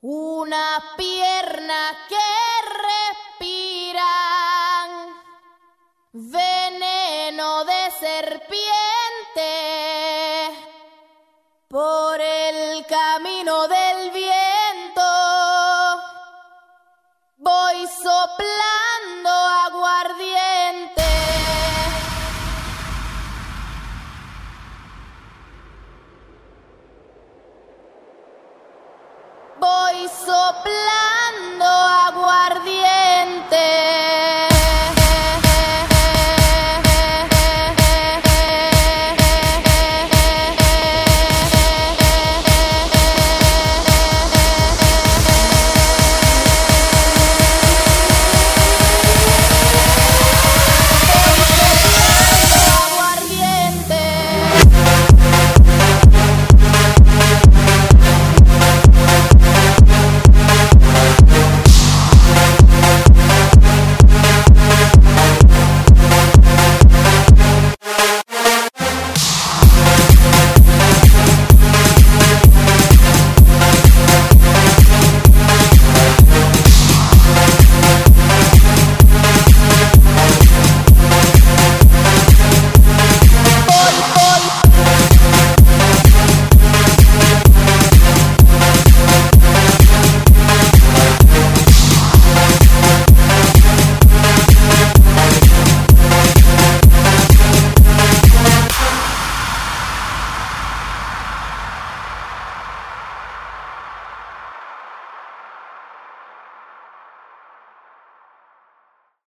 Una pierna que respiran veneno de serpiente por el camino del viento. Voy soplando Voy soplando.